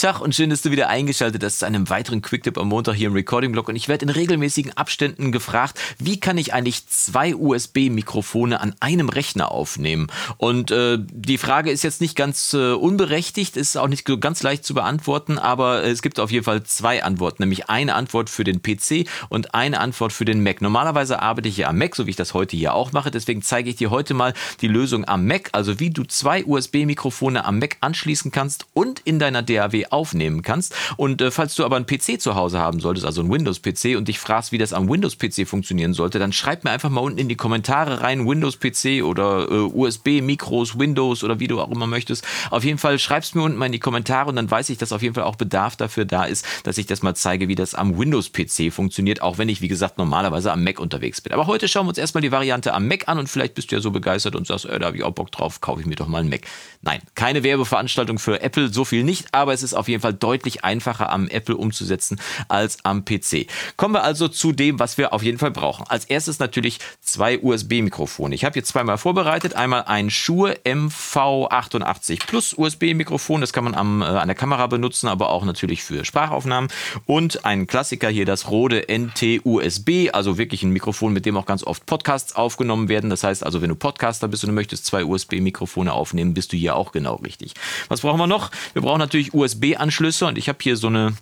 Tag und schön, dass du wieder eingeschaltet hast zu einem weiteren Quicktip am Montag hier im Recording-Blog. Und ich werde in regelmäßigen Abständen gefragt, wie kann ich eigentlich zwei USB-Mikrofone an einem Rechner aufnehmen? Und äh, die Frage ist jetzt nicht ganz äh, unberechtigt, ist auch nicht so ganz leicht zu beantworten, aber es gibt auf jeden Fall zwei Antworten, nämlich eine Antwort für den PC und eine Antwort für den Mac. Normalerweise arbeite ich ja am Mac, so wie ich das heute hier auch mache. Deswegen zeige ich dir heute mal die Lösung am Mac, also wie du zwei USB-Mikrofone am Mac anschließen kannst und in deiner DAW aufnehmen kannst. Und äh, falls du aber einen PC zu Hause haben solltest, also einen Windows-PC und dich fragst, wie das am Windows-PC funktionieren sollte, dann schreib mir einfach mal unten in die Kommentare rein, Windows-PC oder äh, USB-Mikros, Windows oder wie du auch immer möchtest. Auf jeden Fall schreib's mir unten mal in die Kommentare und dann weiß ich, dass auf jeden Fall auch Bedarf dafür da ist, dass ich das mal zeige, wie das am Windows-PC funktioniert, auch wenn ich, wie gesagt, normalerweise am Mac unterwegs bin. Aber heute schauen wir uns erstmal die Variante am Mac an und vielleicht bist du ja so begeistert und sagst, äh, da habe ich auch Bock drauf, kaufe ich mir doch mal einen Mac. Nein, keine Werbeveranstaltung für Apple, so viel nicht, aber es ist auf jeden Fall deutlich einfacher am Apple umzusetzen als am PC. Kommen wir also zu dem, was wir auf jeden Fall brauchen. Als erstes natürlich zwei USB-Mikrofone. Ich habe hier zweimal vorbereitet. Einmal ein Shure MV88 Plus USB-Mikrofon. Das kann man am, äh, an der Kamera benutzen, aber auch natürlich für Sprachaufnahmen. Und ein Klassiker hier, das Rode NT-USB, also wirklich ein Mikrofon, mit dem auch ganz oft Podcasts aufgenommen werden. Das heißt also, wenn du Podcaster bist und du möchtest zwei USB-Mikrofone aufnehmen, bist du hier auch genau richtig. Was brauchen wir noch? Wir brauchen natürlich USB-Anschlüsse und ich habe hier so eine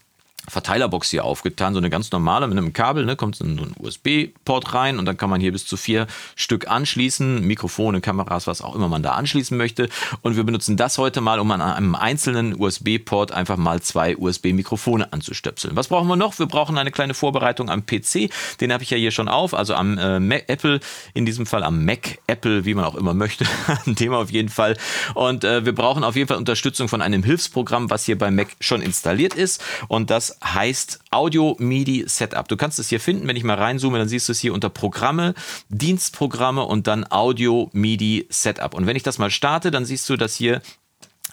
Verteilerbox hier aufgetan, so eine ganz normale mit einem Kabel, ne, kommt so ein USB-Port rein und dann kann man hier bis zu vier Stück anschließen, Mikrofone, Kameras, was auch immer man da anschließen möchte. Und wir benutzen das heute mal, um an einem einzelnen USB-Port einfach mal zwei USB-Mikrofone anzustöpseln. Was brauchen wir noch? Wir brauchen eine kleine Vorbereitung am PC, den habe ich ja hier schon auf, also am äh, Mac, Apple, in diesem Fall am Mac, Apple, wie man auch immer möchte, ein Thema auf jeden Fall. Und äh, wir brauchen auf jeden Fall Unterstützung von einem Hilfsprogramm, was hier bei Mac schon installiert ist und das heißt Audio MIDI Setup. Du kannst es hier finden, wenn ich mal reinzoome, dann siehst du es hier unter Programme, Dienstprogramme und dann Audio MIDI Setup. Und wenn ich das mal starte, dann siehst du, dass hier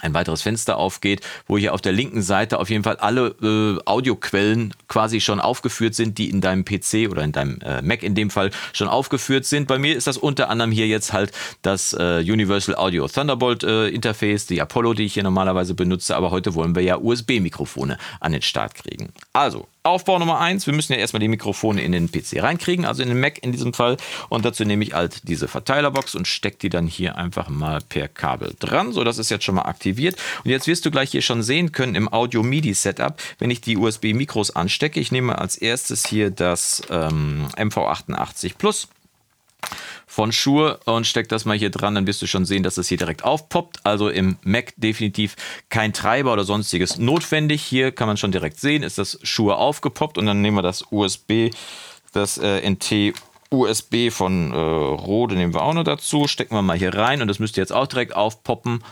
ein weiteres Fenster aufgeht, wo hier auf der linken Seite auf jeden Fall alle äh, Audioquellen quasi schon aufgeführt sind, die in deinem PC oder in deinem äh, Mac in dem Fall schon aufgeführt sind. Bei mir ist das unter anderem hier jetzt halt das äh, Universal Audio Thunderbolt äh, Interface, die Apollo, die ich hier normalerweise benutze, aber heute wollen wir ja USB-Mikrofone an den Start kriegen. Also, Aufbau Nummer eins, wir müssen ja erstmal die Mikrofone in den PC reinkriegen, also in den Mac in diesem Fall. Und dazu nehme ich halt diese Verteilerbox und stecke die dann hier einfach mal per Kabel dran. So, das ist jetzt schon mal aktiviert. Und jetzt wirst du gleich hier schon sehen können im Audio-MIDI-Setup, wenn ich die USB-Mikros anstecke. Ich nehme als erstes hier das ähm, MV88 Plus von Shure und steck das mal hier dran, dann wirst du schon sehen, dass das hier direkt aufpoppt. Also im Mac definitiv kein Treiber oder sonstiges notwendig. Hier kann man schon direkt sehen, ist das Shure aufgepoppt und dann nehmen wir das USB, das äh, NT USB von äh, Rode nehmen wir auch noch dazu, stecken wir mal hier rein und das müsste jetzt auch direkt aufpoppen.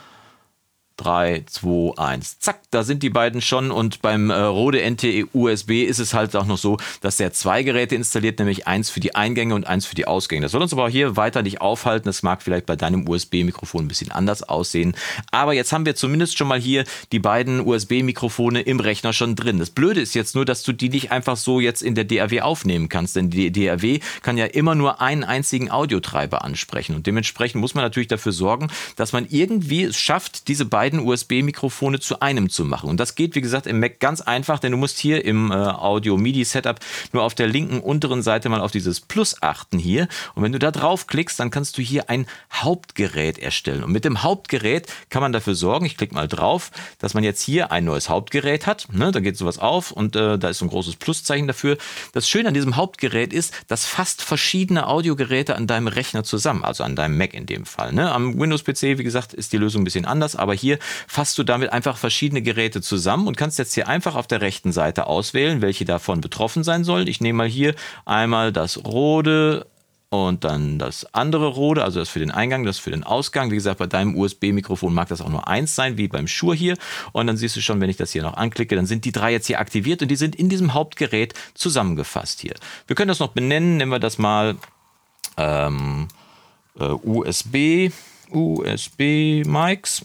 3, 2, 1. Zack, da sind die beiden schon. Und beim äh, Rode NT USB ist es halt auch noch so, dass der zwei Geräte installiert, nämlich eins für die Eingänge und eins für die Ausgänge. Das soll uns aber hier weiter nicht aufhalten. Das mag vielleicht bei deinem USB-Mikrofon ein bisschen anders aussehen. Aber jetzt haben wir zumindest schon mal hier die beiden USB-Mikrofone im Rechner schon drin. Das Blöde ist jetzt nur, dass du die nicht einfach so jetzt in der DAW aufnehmen kannst. Denn die DAW kann ja immer nur einen einzigen Audiotreiber ansprechen. Und dementsprechend muss man natürlich dafür sorgen, dass man irgendwie es schafft, diese beiden beiden USB-Mikrofone zu einem zu machen. Und das geht, wie gesagt, im Mac ganz einfach, denn du musst hier im äh, Audio-MIDI-Setup nur auf der linken unteren Seite mal auf dieses Plus achten hier. Und wenn du da draufklickst, dann kannst du hier ein Hauptgerät erstellen. Und mit dem Hauptgerät kann man dafür sorgen, ich klicke mal drauf, dass man jetzt hier ein neues Hauptgerät hat. Ne, da geht sowas auf und äh, da ist so ein großes Pluszeichen dafür. Das Schöne an diesem Hauptgerät ist, dass fast verschiedene Audiogeräte an deinem Rechner zusammen, also an deinem Mac in dem Fall. Ne? Am Windows-PC, wie gesagt, ist die Lösung ein bisschen anders, aber hier hier fasst du damit einfach verschiedene Geräte zusammen und kannst jetzt hier einfach auf der rechten Seite auswählen, welche davon betroffen sein sollen. Ich nehme mal hier einmal das Rode und dann das andere Rode, also das für den Eingang, das für den Ausgang. Wie gesagt, bei deinem USB-Mikrofon mag das auch nur eins sein, wie beim Shure hier. Und dann siehst du schon, wenn ich das hier noch anklicke, dann sind die drei jetzt hier aktiviert und die sind in diesem Hauptgerät zusammengefasst hier. Wir können das noch benennen, nennen wir das mal ähm, äh, USB, USB-Mics.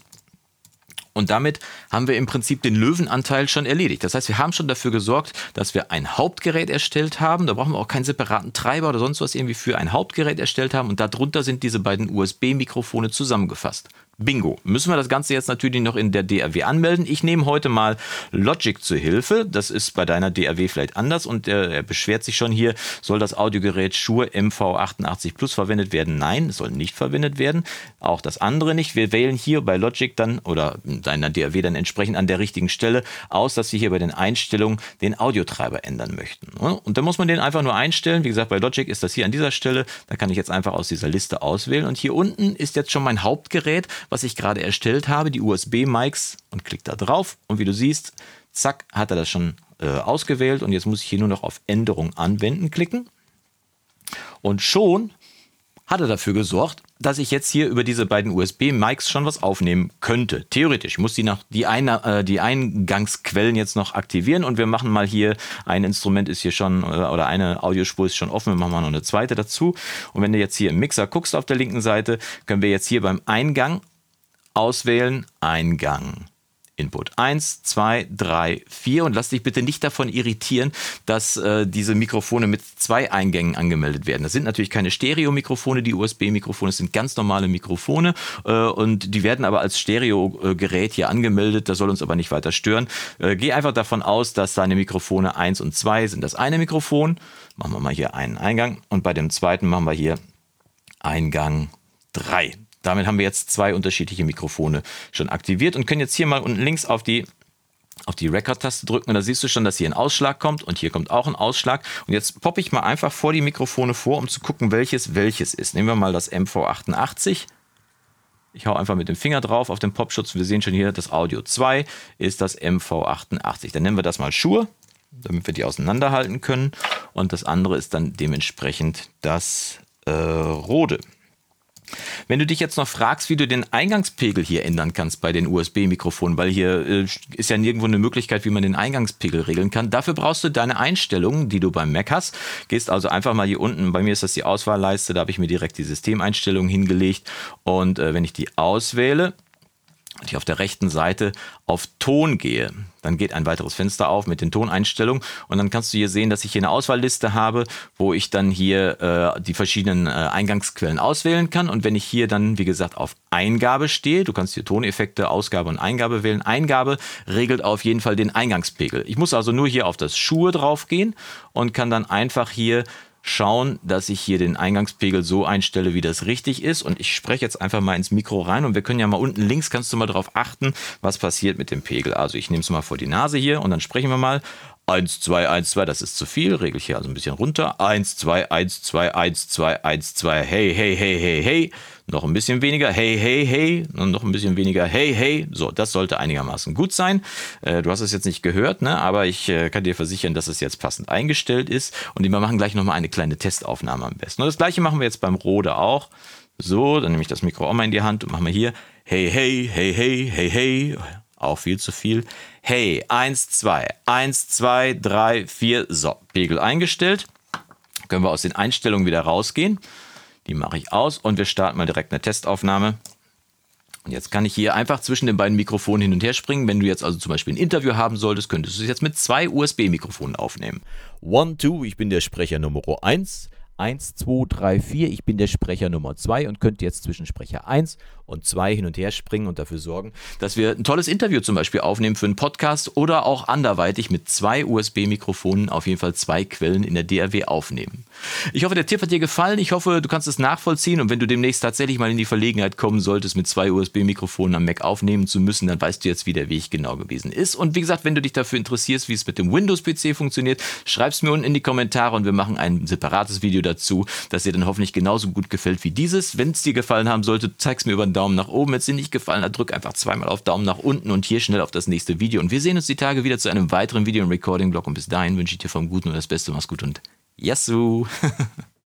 Und damit haben wir im Prinzip den Löwenanteil schon erledigt. Das heißt, wir haben schon dafür gesorgt, dass wir ein Hauptgerät erstellt haben. Da brauchen wir auch keinen separaten Treiber oder sonst was irgendwie für ein Hauptgerät erstellt haben. Und darunter sind diese beiden USB-Mikrofone zusammengefasst. Bingo. Müssen wir das Ganze jetzt natürlich noch in der DRW anmelden. Ich nehme heute mal Logic zur Hilfe. Das ist bei deiner DRW vielleicht anders und er, er beschwert sich schon hier, soll das Audiogerät Shure MV88 Plus verwendet werden? Nein, es soll nicht verwendet werden. Auch das andere nicht. Wir wählen hier bei Logic dann oder deiner DRW dann entsprechend an der richtigen Stelle aus, dass wir hier bei den Einstellungen den Audiotreiber ändern möchten. Und dann muss man den einfach nur einstellen. Wie gesagt, bei Logic ist das hier an dieser Stelle. Da kann ich jetzt einfach aus dieser Liste auswählen. Und hier unten ist jetzt schon mein Hauptgerät, was ich gerade erstellt habe, die USB-Mics und klicke da drauf. Und wie du siehst, zack, hat er das schon äh, ausgewählt. Und jetzt muss ich hier nur noch auf Änderung anwenden klicken. Und schon hat er dafür gesorgt, dass ich jetzt hier über diese beiden USB-Mics schon was aufnehmen könnte. Theoretisch. Muss die, nach, die, eine, äh, die Eingangsquellen jetzt noch aktivieren und wir machen mal hier, ein Instrument ist hier schon, äh, oder eine Audiospur ist schon offen, wir machen mal noch eine zweite dazu. Und wenn du jetzt hier im Mixer guckst auf der linken Seite, können wir jetzt hier beim Eingang auswählen, Eingang. Input 1, 2, 3, 4 und lass dich bitte nicht davon irritieren, dass äh, diese Mikrofone mit zwei Eingängen angemeldet werden. Das sind natürlich keine Stereo-Mikrofone, die USB-Mikrofone, sind ganz normale Mikrofone äh, und die werden aber als Stereo-Gerät hier angemeldet, das soll uns aber nicht weiter stören. Äh, geh einfach davon aus, dass deine Mikrofone 1 und 2 sind das eine Mikrofon. Machen wir mal hier einen Eingang und bei dem zweiten machen wir hier Eingang 3. Damit haben wir jetzt zwei unterschiedliche Mikrofone schon aktiviert und können jetzt hier mal unten links auf die auf die Record-Taste drücken und da siehst du schon, dass hier ein Ausschlag kommt und hier kommt auch ein Ausschlag. Und jetzt poppe ich mal einfach vor die Mikrofone vor, um zu gucken, welches welches ist. Nehmen wir mal das MV88. Ich hau einfach mit dem Finger drauf auf den Popschutz. Wir sehen schon hier, das Audio 2 ist das MV88. Dann nennen wir das mal Schuhe, damit wir die auseinanderhalten können. Und das andere ist dann dementsprechend das äh, Rode. Wenn du dich jetzt noch fragst, wie du den Eingangspegel hier ändern kannst bei den USB-Mikrofonen, weil hier äh, ist ja nirgendwo eine Möglichkeit, wie man den Eingangspegel regeln kann. Dafür brauchst du deine Einstellungen, die du beim Mac hast. Gehst also einfach mal hier unten, bei mir ist das die Auswahlleiste, da habe ich mir direkt die Systemeinstellungen hingelegt. Und äh, wenn ich die auswähle, ich auf der rechten Seite auf Ton gehe, dann geht ein weiteres Fenster auf mit den Toneinstellungen und dann kannst du hier sehen, dass ich hier eine Auswahlliste habe, wo ich dann hier äh, die verschiedenen äh, Eingangsquellen auswählen kann und wenn ich hier dann, wie gesagt, auf Eingabe stehe, du kannst hier Toneffekte, Ausgabe und Eingabe wählen. Eingabe regelt auf jeden Fall den Eingangspegel. Ich muss also nur hier auf das Schuhe drauf gehen und kann dann einfach hier schauen, dass ich hier den Eingangspegel so einstelle, wie das richtig ist. Und ich spreche jetzt einfach mal ins Mikro rein und wir können ja mal unten links, kannst du mal darauf achten, was passiert mit dem Pegel. Also ich nehme es mal vor die Nase hier und dann sprechen wir mal. 1, 2, 1, 2, das ist zu viel, regel ich hier also ein bisschen runter. 1, 2, 1, 2, 1, 2, 1, 2, hey, hey, hey, hey, hey. Noch ein bisschen weniger, hey, hey, hey. Und noch ein bisschen weniger, hey, hey. So, das sollte einigermaßen gut sein. Äh, du hast es jetzt nicht gehört, ne? aber ich äh, kann dir versichern, dass es jetzt passend eingestellt ist. Und wir machen gleich nochmal eine kleine Testaufnahme am besten. Und das gleiche machen wir jetzt beim Rode auch. So, dann nehme ich das Mikro auch mal in die Hand und machen wir hier, hey, hey, hey, hey, hey, hey auch viel zu viel. Hey, 1, 2, 1, 2, 3, 4. So, Pegel eingestellt. Können wir aus den Einstellungen wieder rausgehen. Die mache ich aus und wir starten mal direkt eine Testaufnahme. Und jetzt kann ich hier einfach zwischen den beiden Mikrofonen hin und her springen. Wenn du jetzt also zum Beispiel ein Interview haben solltest, könntest du es jetzt mit zwei USB-Mikrofonen aufnehmen. One, two, ich bin der Sprecher Nummer 1. 1, 2, 3, 4. Ich bin der Sprecher Nummer 2 und könnte jetzt zwischen Sprecher 1 und 2 hin und her springen und dafür sorgen, dass wir ein tolles Interview zum Beispiel aufnehmen für einen Podcast oder auch anderweitig mit zwei USB-Mikrofonen auf jeden Fall zwei Quellen in der DRW aufnehmen. Ich hoffe, der Tipp hat dir gefallen. Ich hoffe, du kannst es nachvollziehen und wenn du demnächst tatsächlich mal in die Verlegenheit kommen solltest, mit zwei USB-Mikrofonen am Mac aufnehmen zu müssen, dann weißt du jetzt, wie der Weg genau gewesen ist. Und wie gesagt, wenn du dich dafür interessierst, wie es mit dem Windows-PC funktioniert, schreib es mir unten in die Kommentare und wir machen ein separates Video dazu, das dir dann hoffentlich genauso gut gefällt wie dieses. Wenn es dir gefallen haben sollte, zeig es mir über den Daumen nach oben. Wenn es dir nicht gefallen hat, drück einfach zweimal auf Daumen nach unten und hier schnell auf das nächste Video. Und wir sehen uns die Tage wieder zu einem weiteren Video im Recording-Blog. Und bis dahin wünsche ich dir vom Guten und das Beste. Mach's gut und Yassou!